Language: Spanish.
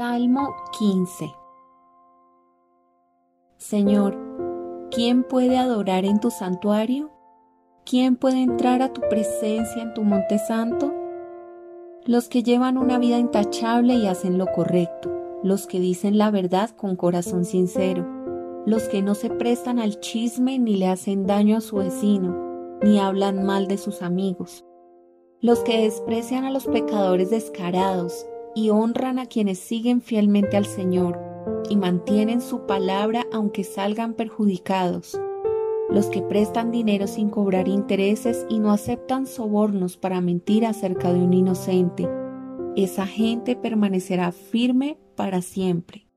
Salmo 15 Señor, ¿quién puede adorar en tu santuario? ¿Quién puede entrar a tu presencia en tu monte santo? Los que llevan una vida intachable y hacen lo correcto, los que dicen la verdad con corazón sincero, los que no se prestan al chisme ni le hacen daño a su vecino, ni hablan mal de sus amigos, los que desprecian a los pecadores descarados y honran a quienes siguen fielmente al Señor y mantienen su palabra aunque salgan perjudicados, los que prestan dinero sin cobrar intereses y no aceptan sobornos para mentir acerca de un inocente. Esa gente permanecerá firme para siempre.